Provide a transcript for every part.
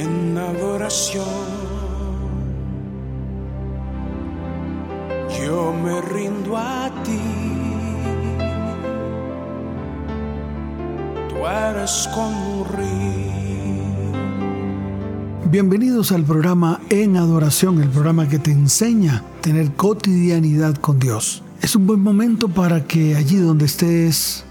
en adoración. Yo me rindo a ti. Tú eres como río. Bienvenidos al programa En Adoración, el programa que te enseña a tener cotidianidad con Dios. Es un buen momento para que allí donde estés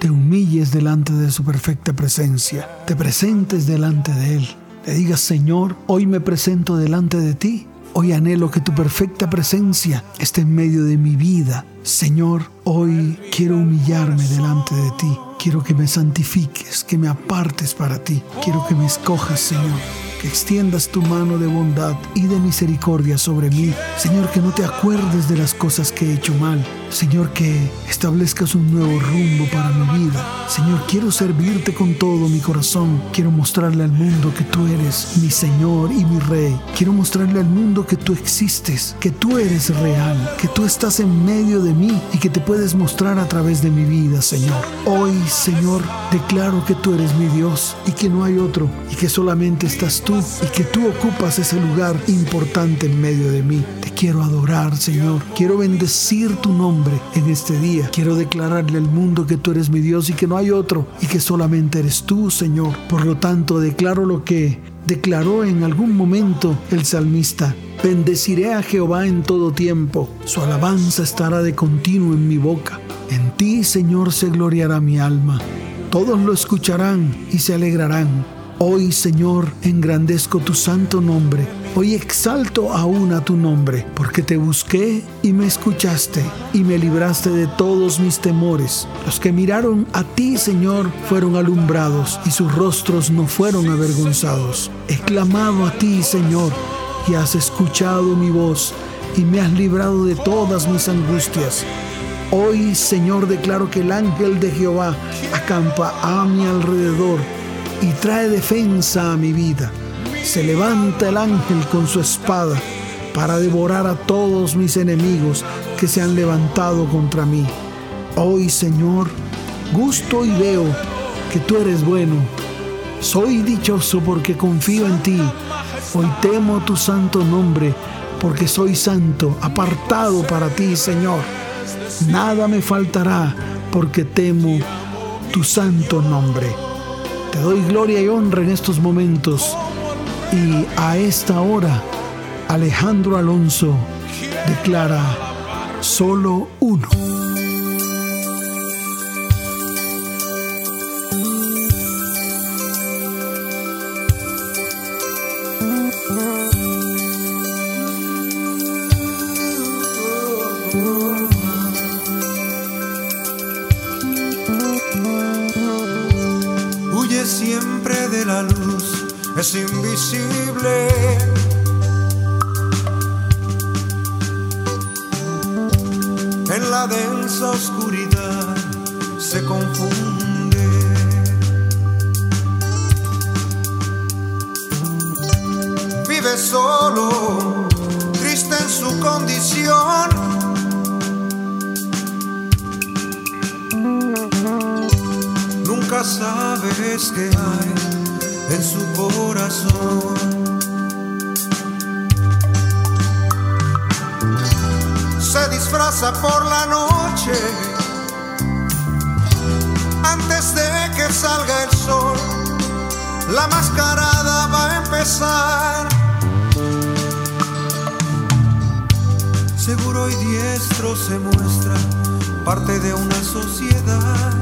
te humilles delante de su perfecta presencia, te presentes delante de Él, le digas, Señor, hoy me presento delante de ti, hoy anhelo que tu perfecta presencia esté en medio de mi vida. Señor, hoy quiero humillarme delante de ti, quiero que me santifiques, que me apartes para ti, quiero que me escojas, Señor que extiendas tu mano de bondad y de misericordia sobre mí. Señor, que no te acuerdes de las cosas que he hecho mal. Señor, que establezcas un nuevo rumbo para mi vida. Señor, quiero servirte con todo mi corazón. Quiero mostrarle al mundo que tú eres mi Señor y mi Rey. Quiero mostrarle al mundo que tú existes, que tú eres real, que tú estás en medio de mí y que te puedes mostrar a través de mi vida, Señor. Hoy, Señor, declaro que tú eres mi Dios y que no hay otro y que solamente estás tú y que tú ocupas ese lugar importante en medio de mí. Te quiero adorar, Señor. Quiero bendecir tu nombre en este día. Quiero declararle al mundo que tú eres mi Dios y que no hay otro y que solamente eres tú, Señor. Por lo tanto, declaro lo que declaró en algún momento el salmista. Bendeciré a Jehová en todo tiempo. Su alabanza estará de continuo en mi boca. En ti, Señor, se gloriará mi alma. Todos lo escucharán y se alegrarán. Hoy, Señor, engrandezco tu santo nombre. Hoy exalto aún a tu nombre, porque te busqué y me escuchaste y me libraste de todos mis temores. Los que miraron a ti, Señor, fueron alumbrados y sus rostros no fueron avergonzados. He clamado a ti, Señor, y has escuchado mi voz y me has librado de todas mis angustias. Hoy, Señor, declaro que el ángel de Jehová acampa a mi alrededor y trae defensa a mi vida. Se levanta el ángel con su espada para devorar a todos mis enemigos que se han levantado contra mí. Hoy, Señor, gusto y veo que tú eres bueno. Soy dichoso porque confío en ti. Hoy temo tu santo nombre porque soy santo, apartado para ti, Señor. Nada me faltará porque temo tu santo nombre. Te doy gloria y honra en estos momentos. Y a esta hora, Alejandro Alonso declara solo uno. Solo, triste en su condición. Nunca sabes qué hay en su corazón. Se disfraza por la noche antes de que salga el sol. La mascarada va a empezar. Seguro y diestro se muestra parte de una sociedad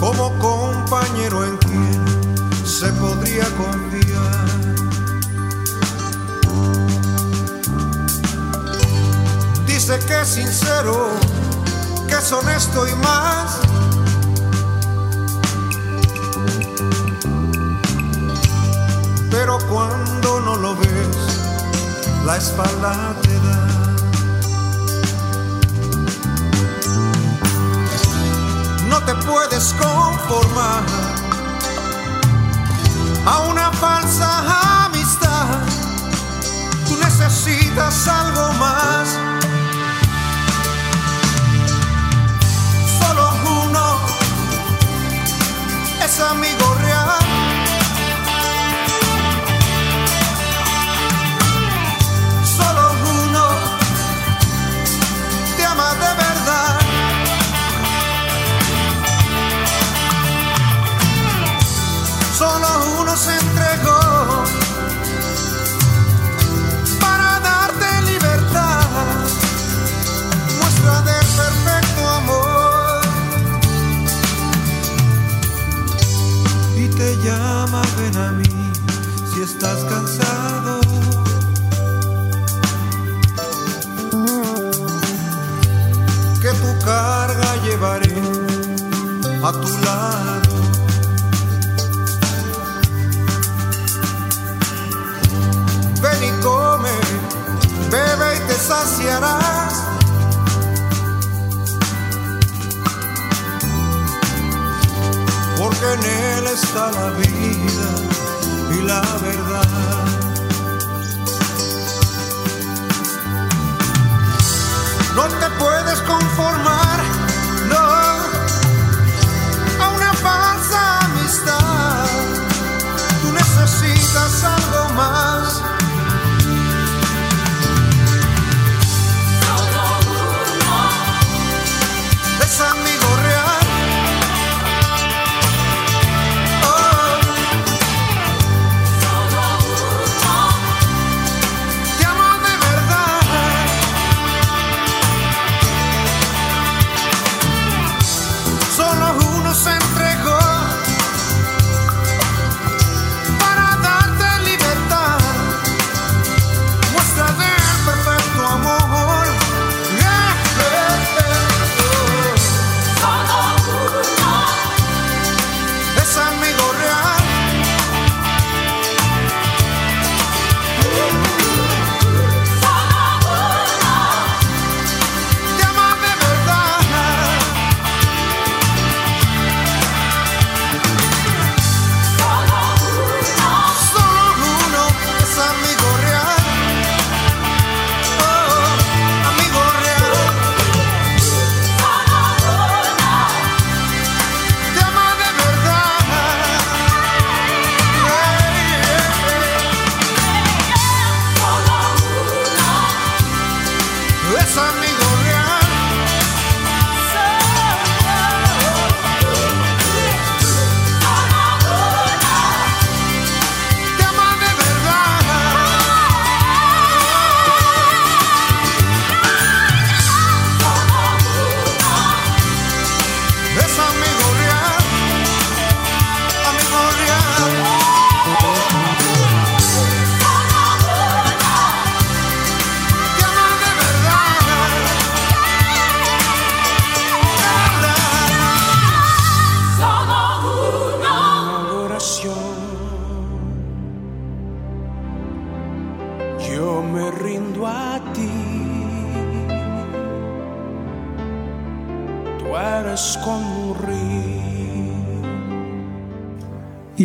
como compañero en quien se podría confiar. Dice que es sincero, que es honesto y más. Pero cuando no lo ves, la espalda te da. te puedes conformar a una falsa amistad. Tú necesitas algo más. Solo uno, a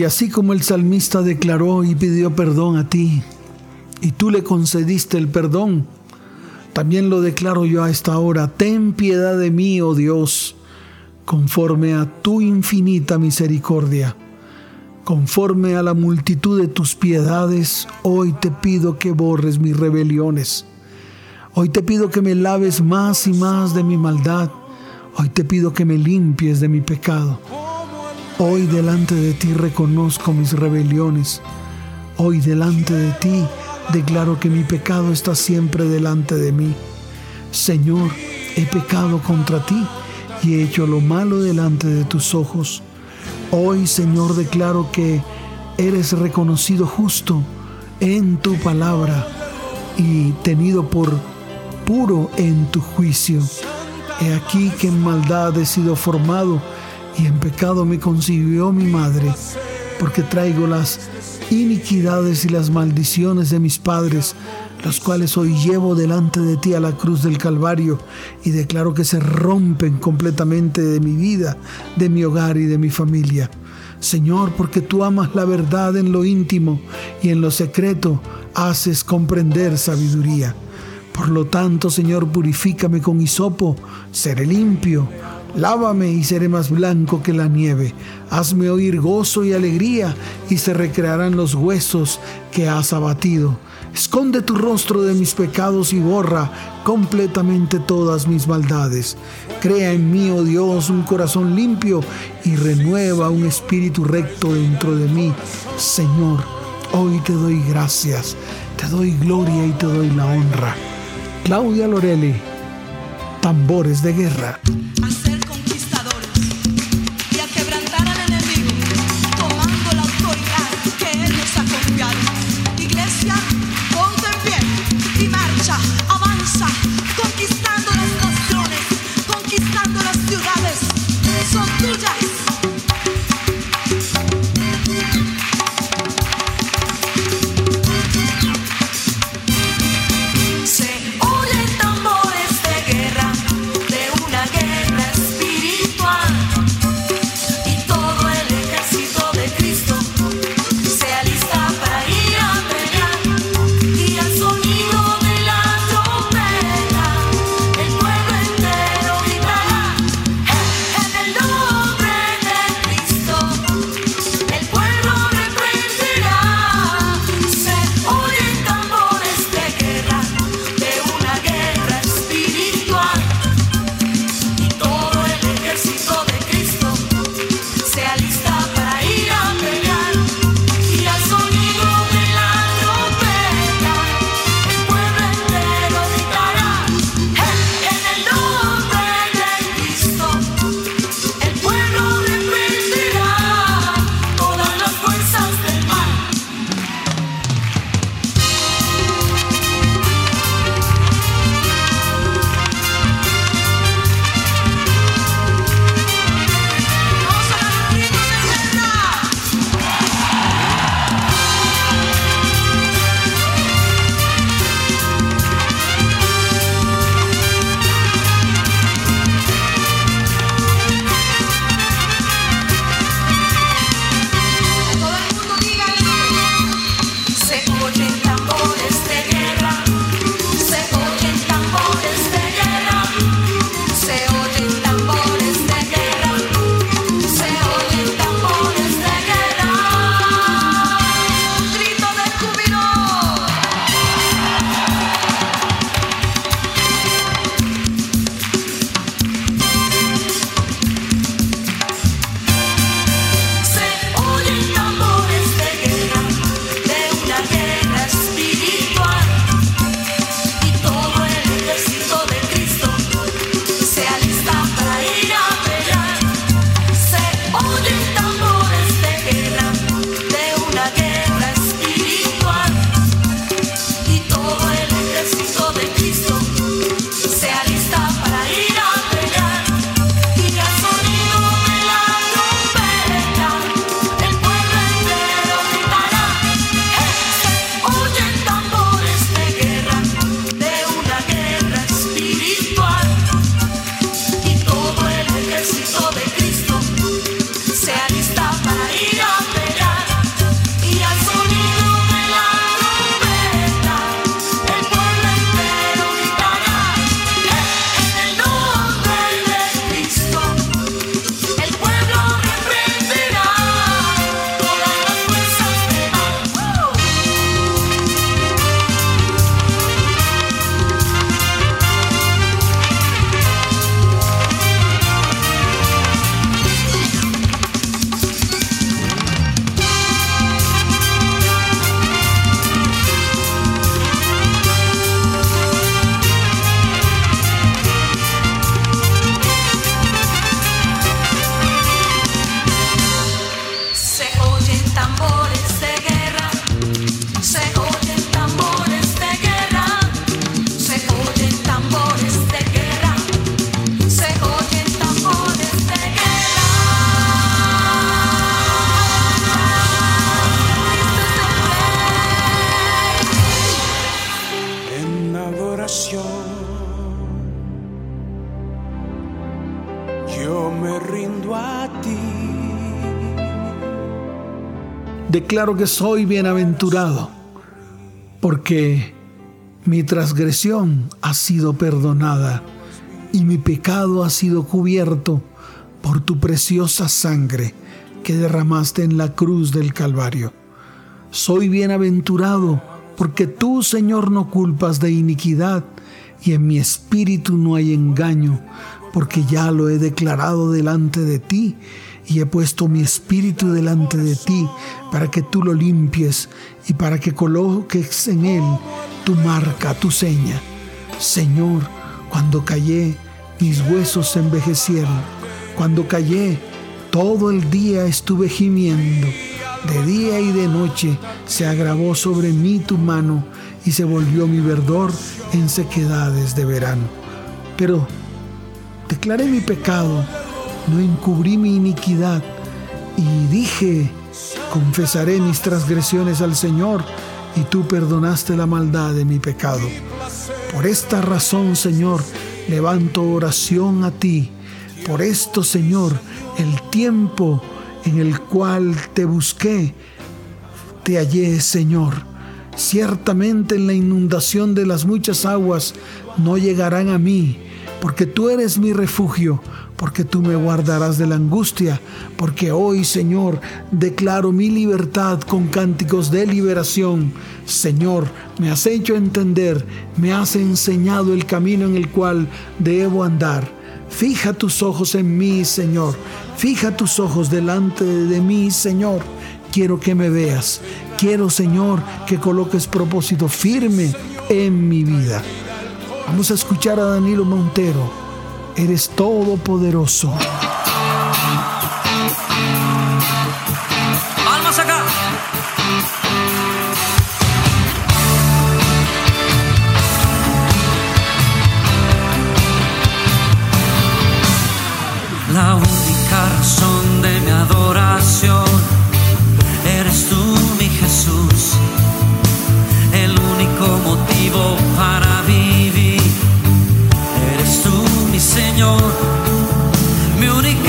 así como el salmista declaró y pidió perdón a ti, y tú le concediste el perdón, también lo declaro yo a esta hora. Ten piedad de mí, oh Dios, conforme a tu infinita misericordia. Conforme a la multitud de tus piedades, hoy te pido que borres mis rebeliones. Hoy te pido que me laves más y más de mi maldad. Hoy te pido que me limpies de mi pecado. Hoy delante de ti reconozco mis rebeliones. Hoy delante de ti declaro que mi pecado está siempre delante de mí. Señor, he pecado contra ti y he hecho lo malo delante de tus ojos. Hoy, Señor, declaro que eres reconocido justo en tu palabra y tenido por puro en tu juicio. He aquí que en maldad he sido formado y en pecado me concibió mi madre, porque traigo las iniquidades y las maldiciones de mis padres, los cuales hoy llevo delante de ti a la cruz del Calvario y declaro que se rompen completamente de mi vida, de mi hogar y de mi familia. Señor, porque tú amas la verdad en lo íntimo y en lo secreto haces comprender sabiduría. Por lo tanto, Señor, purifícame con hisopo, seré limpio. Lávame y seré más blanco que la nieve. Hazme oír gozo y alegría y se recrearán los huesos que has abatido. Esconde tu rostro de mis pecados y borra completamente todas mis maldades. Crea en mí, oh Dios, un corazón limpio y renueva un espíritu recto dentro de mí. Señor, hoy te doy gracias, te doy gloria y te doy la honra. Claudia Lorelli, tambores de guerra. Conquistando las Declaro que soy bienaventurado, porque mi transgresión ha sido perdonada y mi pecado ha sido cubierto por tu preciosa sangre que derramaste en la cruz del Calvario. Soy bienaventurado porque tú, Señor, no culpas de iniquidad y en mi espíritu no hay engaño, porque ya lo he declarado delante de ti y he puesto mi espíritu delante de ti para que tú lo limpies y para que coloques en él tu marca, tu seña. Señor, cuando callé, mis huesos se envejecieron. Cuando callé, todo el día estuve gimiendo. De día y de noche se agravó sobre mí tu mano y se volvió mi verdor en sequedades de verano. Pero declaré mi pecado, no encubrí mi iniquidad y dije, confesaré mis transgresiones al Señor y tú perdonaste la maldad de mi pecado. Por esta razón, Señor, levanto oración a ti. Por esto, Señor, el tiempo en el cual te busqué, te hallé, Señor. Ciertamente en la inundación de las muchas aguas no llegarán a mí, porque tú eres mi refugio, porque tú me guardarás de la angustia, porque hoy, Señor, declaro mi libertad con cánticos de liberación. Señor, me has hecho entender, me has enseñado el camino en el cual debo andar. Fija tus ojos en mí, Señor. Fija tus ojos delante de mí, Señor. Quiero que me veas. Quiero, Señor, que coloques propósito firme en mi vida. Vamos a escuchar a Danilo Montero. Eres todopoderoso. Almas acá. La única razón de mi adoración eres tú, mi Jesús. El único motivo para Señor. Mi única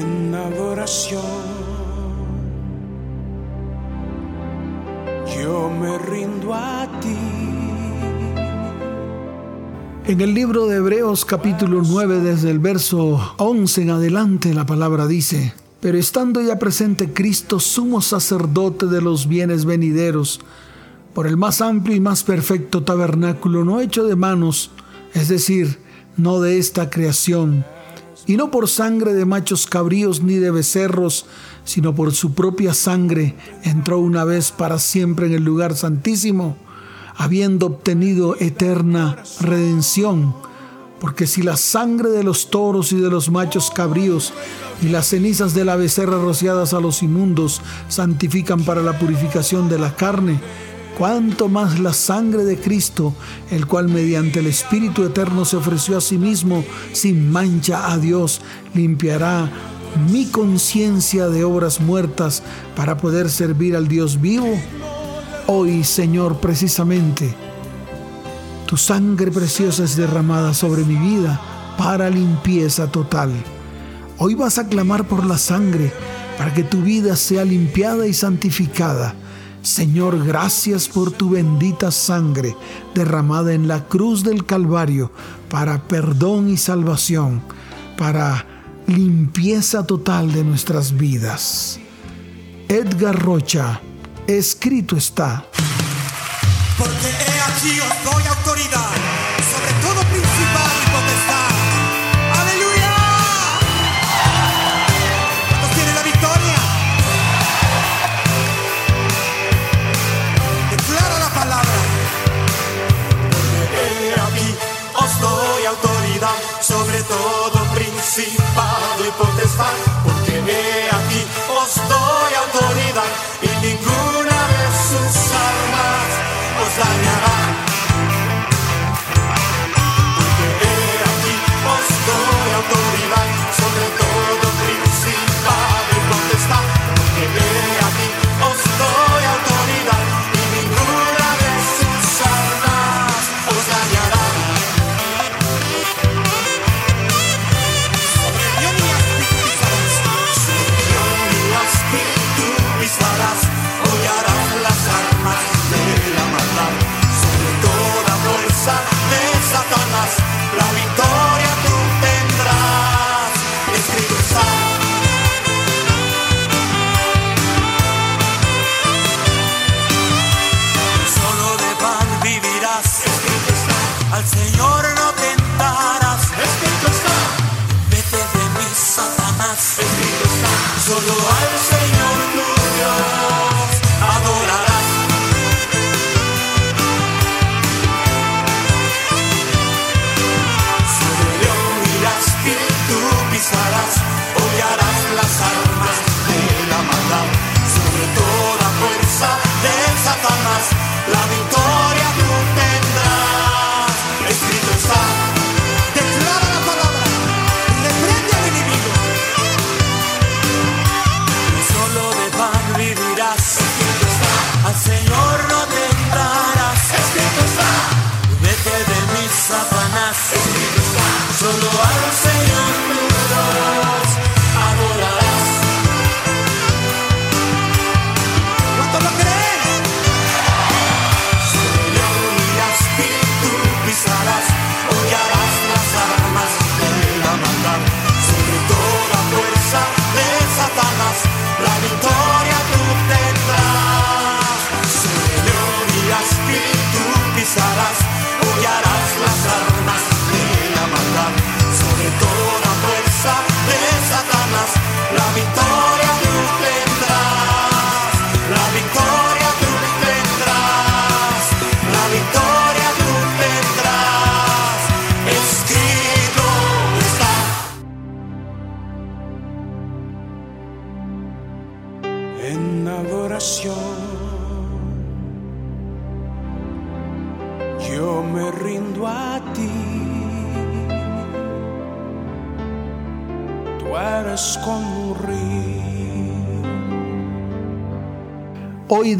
en adoración. Yo me rindo a ti. En el libro de Hebreos capítulo 9 desde el verso 11 en adelante la palabra dice, pero estando ya presente Cristo sumo sacerdote de los bienes venideros, por el más amplio y más perfecto tabernáculo no hecho de manos, es decir, no de esta creación, y no por sangre de machos cabríos ni de becerros, sino por su propia sangre, entró una vez para siempre en el lugar santísimo, habiendo obtenido eterna redención. Porque si la sangre de los toros y de los machos cabríos y las cenizas de la becerra rociadas a los inmundos santifican para la purificación de la carne, cuánto más la sangre de Cristo, el cual mediante el Espíritu Eterno se ofreció a sí mismo sin mancha a Dios, limpiará mi conciencia de obras muertas para poder servir al Dios vivo. Hoy, Señor, precisamente, tu sangre preciosa es derramada sobre mi vida para limpieza total. Hoy vas a clamar por la sangre para que tu vida sea limpiada y santificada. Señor, gracias por tu bendita sangre derramada en la cruz del Calvario para perdón y salvación, para limpieza total de nuestras vidas. Edgar Rocha, escrito está. Porque he aquí os doy autoridad y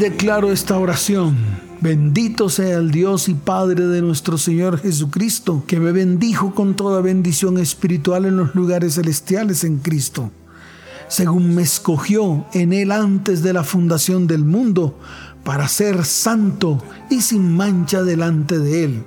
declaro esta oración. Bendito sea el Dios y Padre de nuestro Señor Jesucristo, que me bendijo con toda bendición espiritual en los lugares celestiales en Cristo, según me escogió en Él antes de la fundación del mundo, para ser santo y sin mancha delante de Él,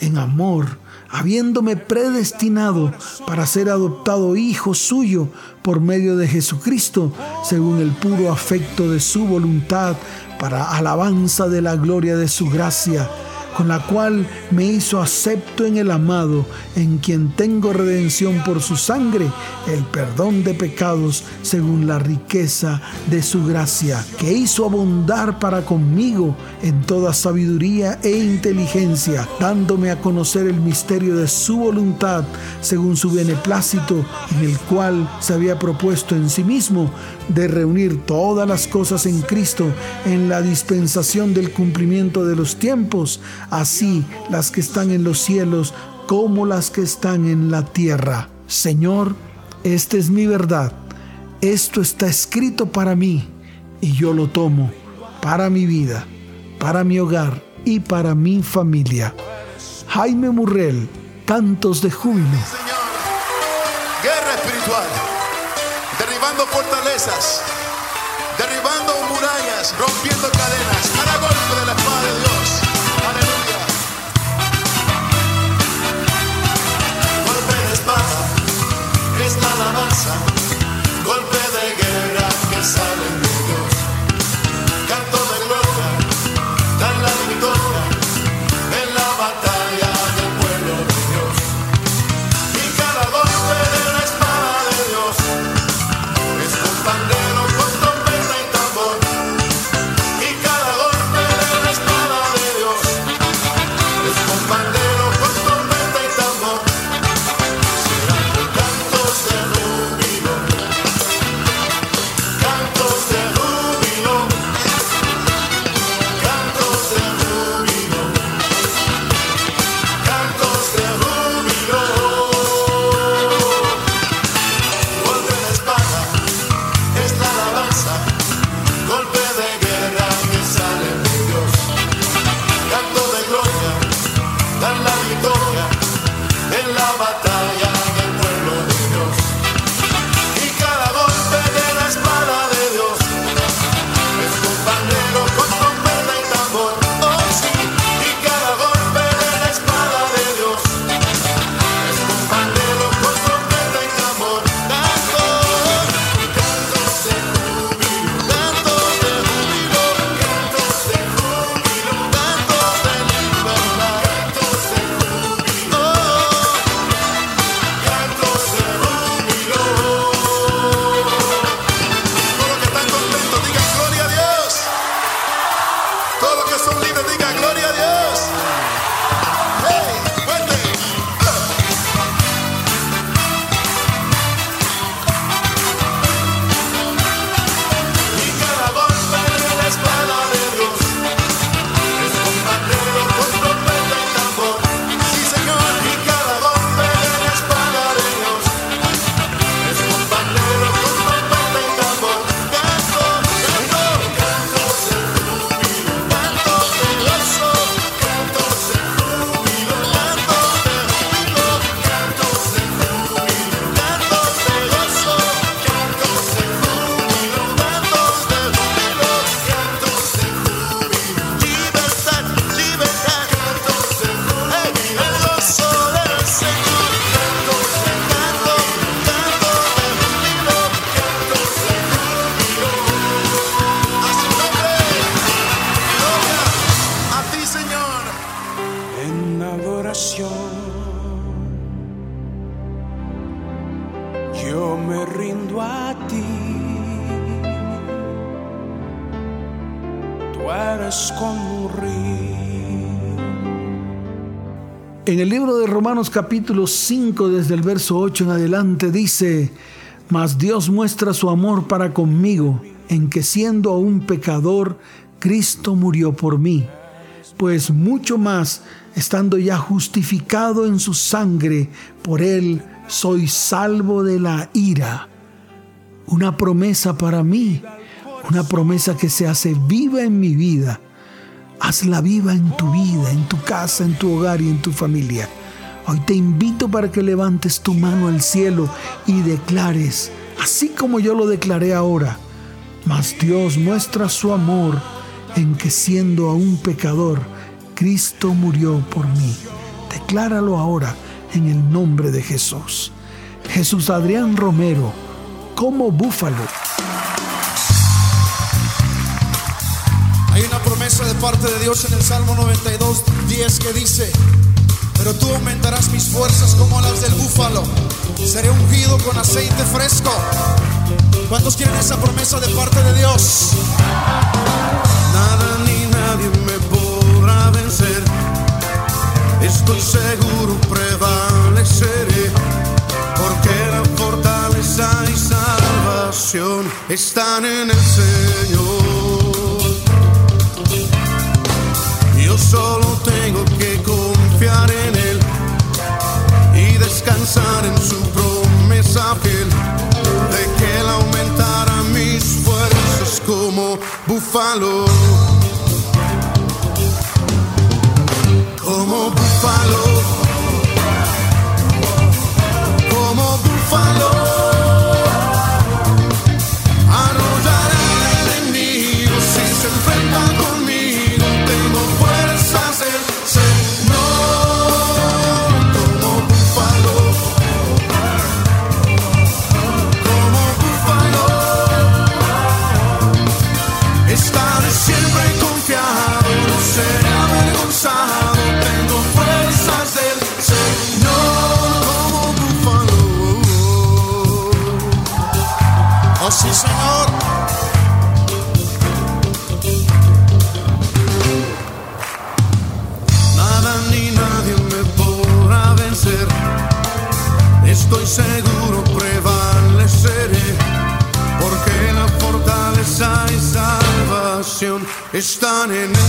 en amor habiéndome predestinado para ser adoptado hijo suyo por medio de Jesucristo, según el puro afecto de su voluntad, para alabanza de la gloria de su gracia con la cual me hizo acepto en el amado, en quien tengo redención por su sangre, el perdón de pecados según la riqueza de su gracia, que hizo abundar para conmigo en toda sabiduría e inteligencia, dándome a conocer el misterio de su voluntad según su beneplácito, en el cual se había propuesto en sí mismo de reunir todas las cosas en Cristo en la dispensación del cumplimiento de los tiempos, así las que están en los cielos como las que están en la tierra. Señor, esta es mi verdad. Esto está escrito para mí y yo lo tomo para mi vida, para mi hogar y para mi familia. Jaime Murrell, Cantos de Júbilo. Señor, guerra espiritual, derribando fortalezas, derribando murallas, rompiendo cadenas, cada golpe de la espada de Dios. Es la alabanza, golpe el libro de Romanos capítulo 5, desde el verso 8 en adelante, dice, Mas Dios muestra su amor para conmigo, en que siendo aún pecador, Cristo murió por mí. Pues mucho más, estando ya justificado en su sangre, por él soy salvo de la ira. una promesa para mí, una promesa que se hace viva en mi vida. Hazla viva en tu vida, en tu casa, en tu hogar y en tu familia. Hoy te invito para que levantes tu mano al cielo y declares, así como yo lo declaré ahora, mas Dios muestra su amor en que siendo aún pecador, Cristo murió por mí. Decláralo ahora en el nombre de Jesús. Jesús Adrián Romero, como búfalo. Hay una promesa de parte de Dios en el Salmo 92, 10 que dice, pero tú aumentarás mis fuerzas como las del búfalo, seré ungido con aceite fresco. ¿Cuántos quieren esa promesa de parte de Dios? Nada ni nadie me podrá vencer. Estoy seguro prevaleceré, porque la fortaleza y salvación están en el Señor. Búfalo. Salvación están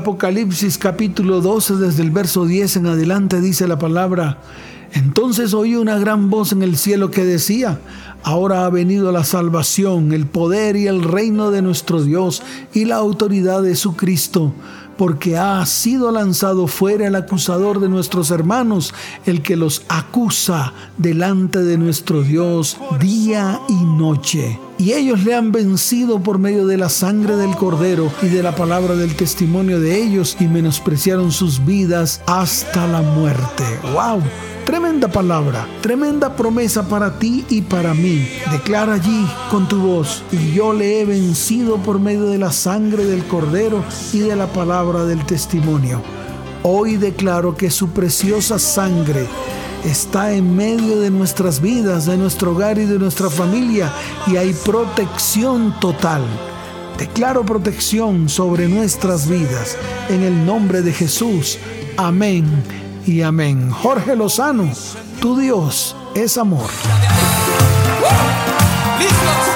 Apocalipsis capítulo 12 desde el verso 10 en adelante dice la palabra, entonces oí una gran voz en el cielo que decía, ahora ha venido la salvación, el poder y el reino de nuestro Dios y la autoridad de su Cristo porque ha sido lanzado fuera el acusador de nuestros hermanos, el que los acusa delante de nuestro Dios día y noche. Y ellos le han vencido por medio de la sangre del cordero y de la palabra del testimonio de ellos y menospreciaron sus vidas hasta la muerte. ¡Wow! Tremenda palabra, tremenda promesa para ti y para mí. Declara allí con tu voz, y yo le he vencido por medio de la sangre del cordero y de la palabra del testimonio. Hoy declaro que su preciosa sangre está en medio de nuestras vidas, de nuestro hogar y de nuestra familia, y hay protección total. Declaro protección sobre nuestras vidas. En el nombre de Jesús. Amén y amén. Jorge Lozano, tu Dios es amor. ¡Listos!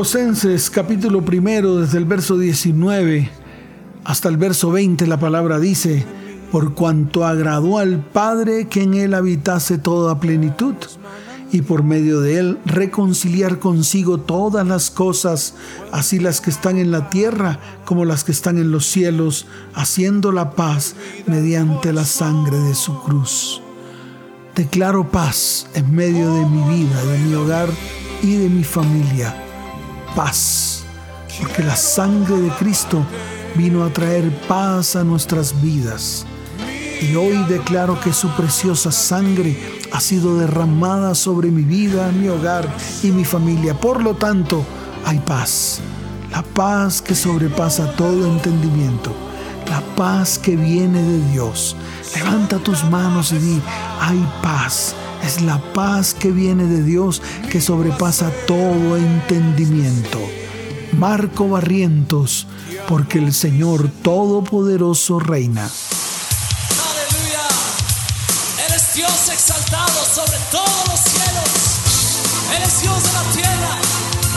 Colosenses capítulo primero desde el verso 19 hasta el verso 20 la palabra dice, por cuanto agradó al Padre que en él habitase toda plenitud y por medio de él reconciliar consigo todas las cosas, así las que están en la tierra como las que están en los cielos, haciendo la paz mediante la sangre de su cruz. Declaro paz en medio de mi vida, de mi hogar y de mi familia. Paz, porque la sangre de Cristo vino a traer paz a nuestras vidas. Y hoy declaro que su preciosa sangre ha sido derramada sobre mi vida, mi hogar y mi familia. Por lo tanto, hay paz. La paz que sobrepasa todo entendimiento. La paz que viene de Dios. Levanta tus manos y di, hay paz. Es la paz que viene de Dios que sobrepasa todo entendimiento. Marco Barrientos, porque el Señor Todopoderoso reina. Aleluya. Él es Dios exaltado sobre todos los cielos. Él es Dios de la tierra,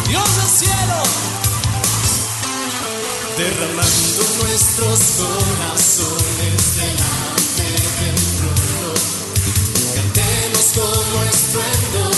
Dios del cielo. derramando nuestros corazones delante como estruendo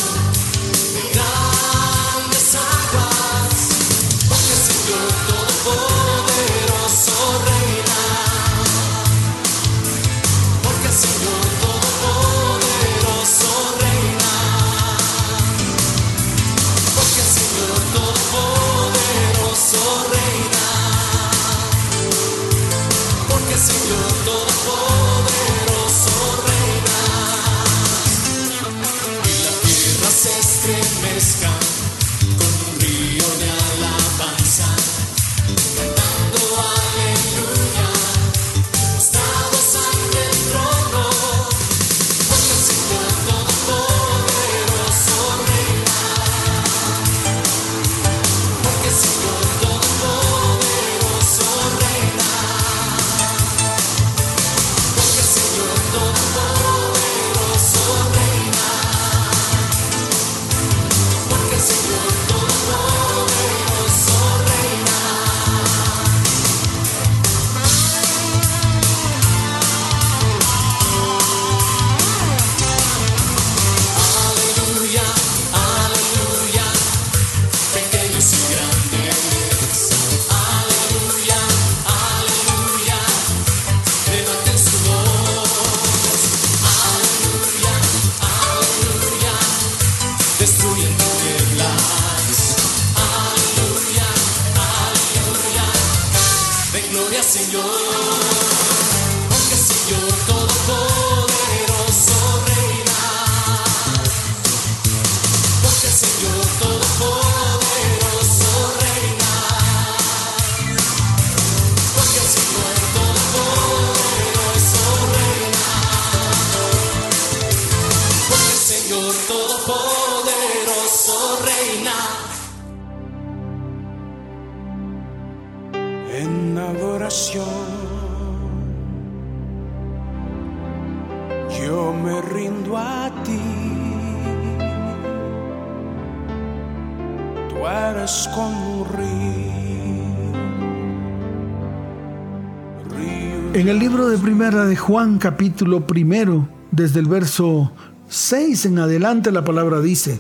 En el libro de Primera de Juan, capítulo primero, desde el verso 6 en adelante, la palabra dice: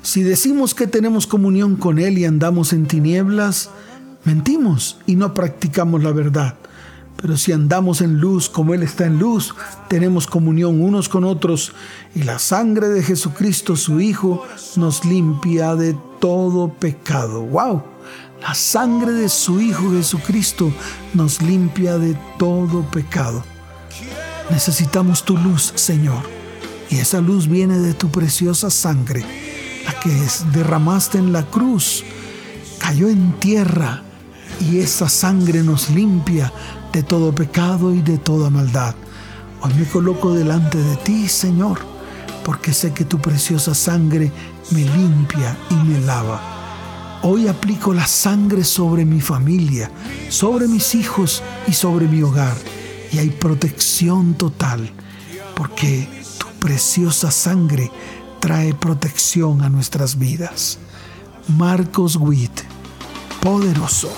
Si decimos que tenemos comunión con Él y andamos en tinieblas, mentimos y no practicamos la verdad. Pero si andamos en luz como Él está en luz, tenemos comunión unos con otros y la sangre de Jesucristo, su Hijo, nos limpia de todo pecado. ¡Wow! La sangre de su Hijo Jesucristo nos limpia de todo pecado. Necesitamos tu luz, Señor. Y esa luz viene de tu preciosa sangre, la que derramaste en la cruz, cayó en tierra y esa sangre nos limpia de todo pecado y de toda maldad. Hoy me coloco delante de ti, Señor, porque sé que tu preciosa sangre me limpia y me lava. Hoy aplico la sangre sobre mi familia, sobre mis hijos y sobre mi hogar. Y hay protección total, porque tu preciosa sangre trae protección a nuestras vidas. Marcos Witt, poderoso.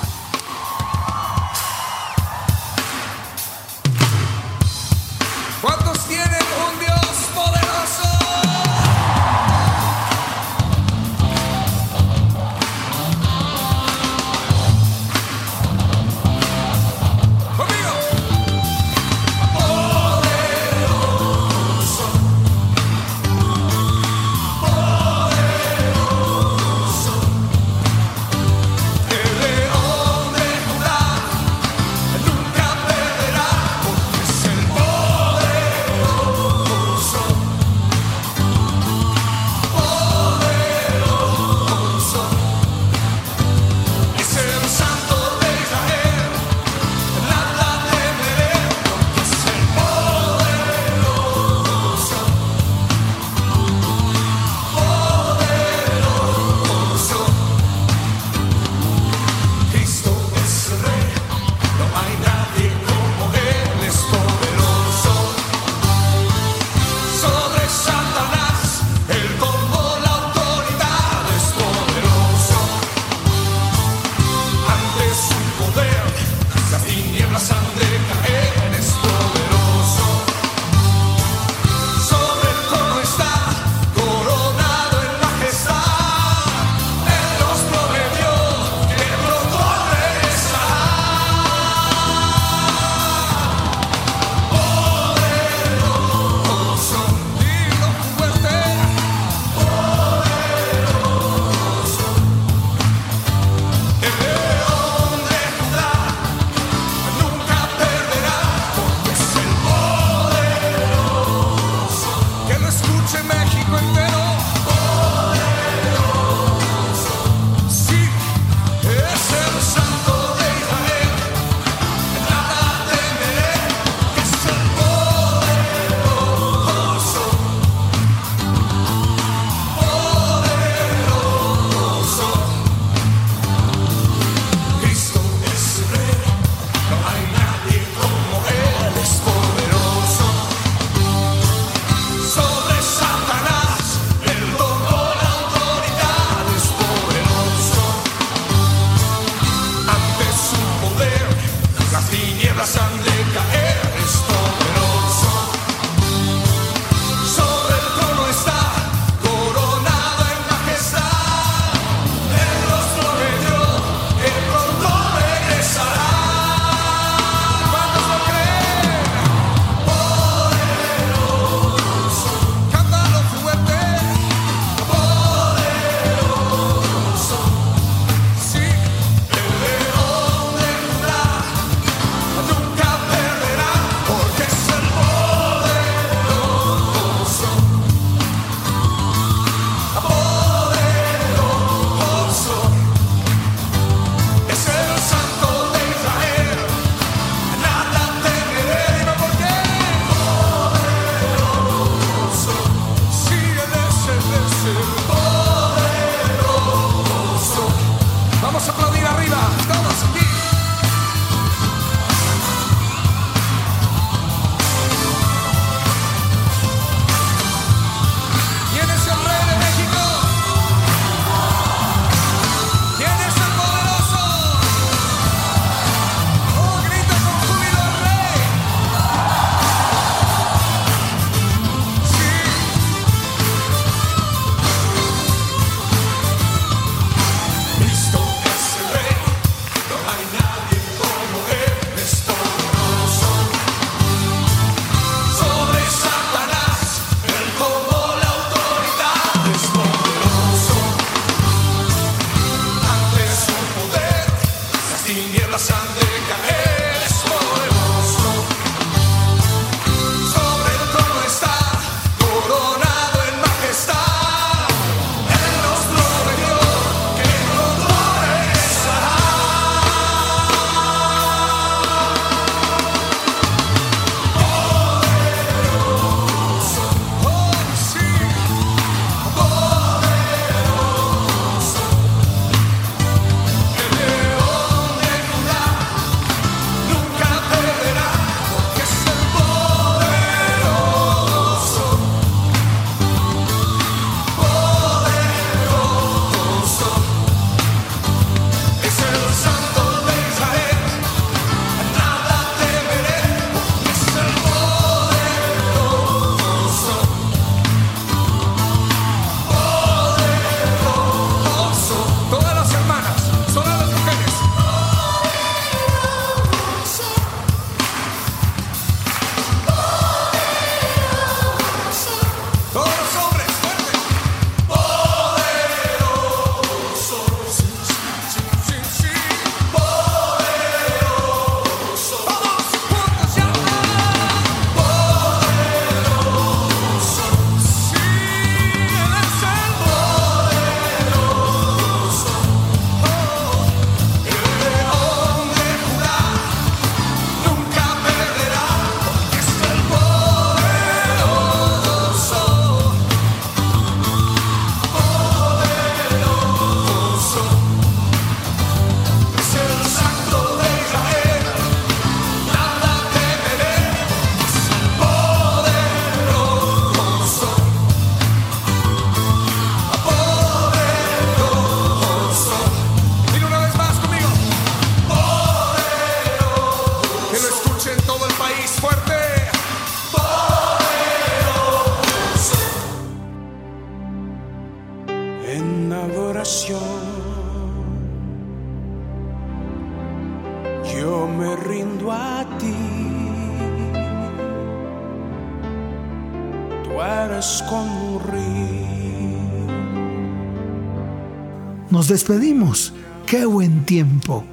Nos despedimos. Qué buen tiempo.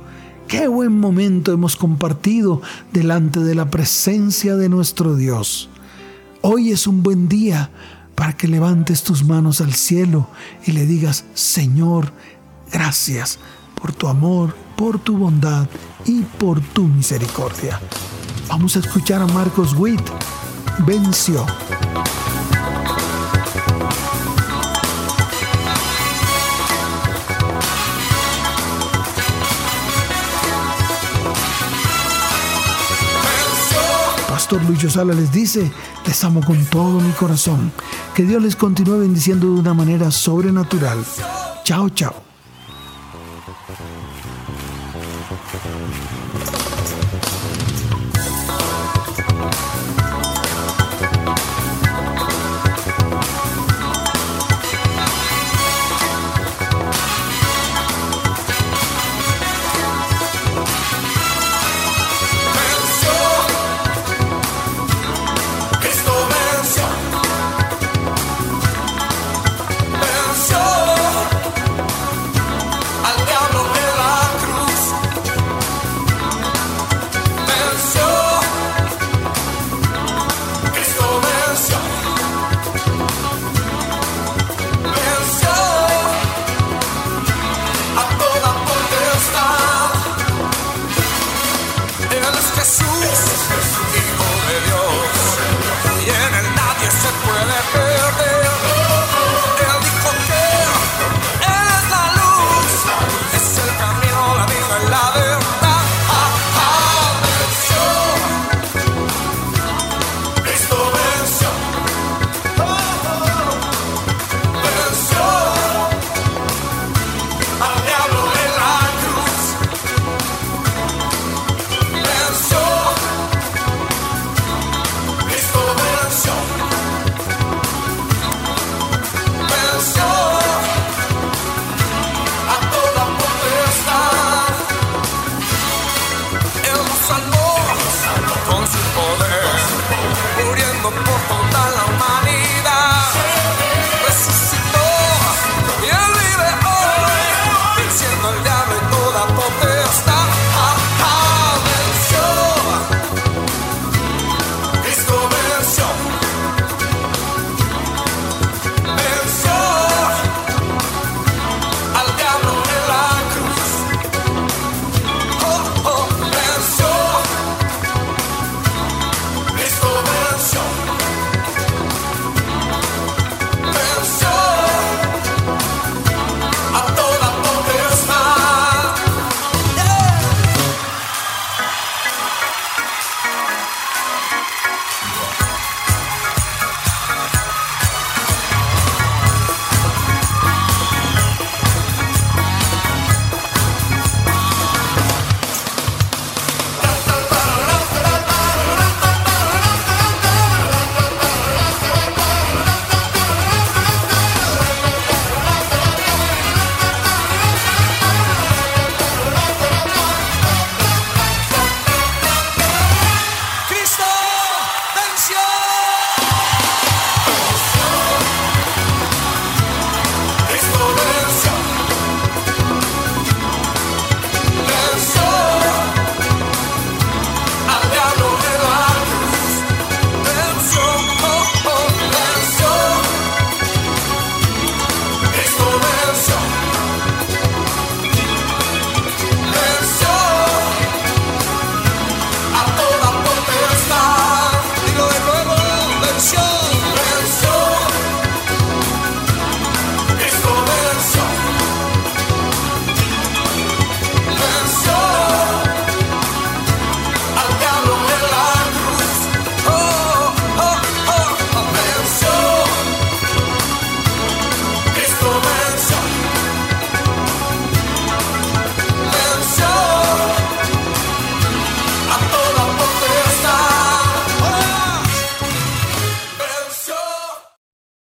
Qué buen momento hemos compartido delante de la presencia de nuestro Dios. Hoy es un buen día para que levantes tus manos al cielo y le digas, Señor, gracias por tu amor, por tu bondad y por tu misericordia. Vamos a escuchar a Marcos Witt. Venció. Pastor Lucho Sala les dice, les amo con todo mi corazón. Que Dios les continúe bendiciendo de una manera sobrenatural. Chao, chao.